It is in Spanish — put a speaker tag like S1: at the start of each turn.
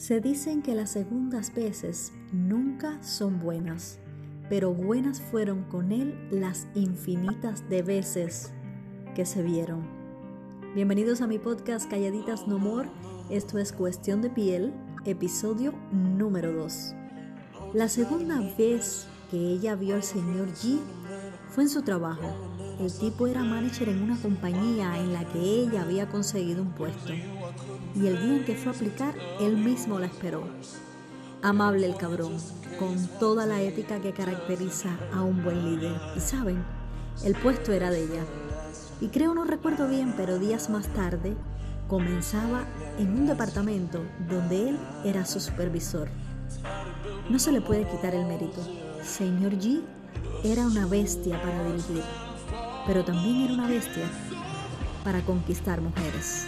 S1: Se dicen que las segundas veces nunca son buenas, pero buenas fueron con él las infinitas de veces que se vieron. Bienvenidos a mi podcast Calladitas No More. Esto es Cuestión de Piel, episodio número 2. La segunda vez que ella vio al señor G fue en su trabajo. El tipo era manager en una compañía en la que ella había conseguido un puesto y el día en que fue a aplicar, él mismo la esperó. Amable el cabrón, con toda la ética que caracteriza a un buen líder. Y saben, el puesto era de ella. Y creo no recuerdo bien, pero días más tarde comenzaba en un departamento donde él era su supervisor. No se le puede quitar el mérito. Señor G era una bestia para dirigir, pero también era una bestia para conquistar mujeres.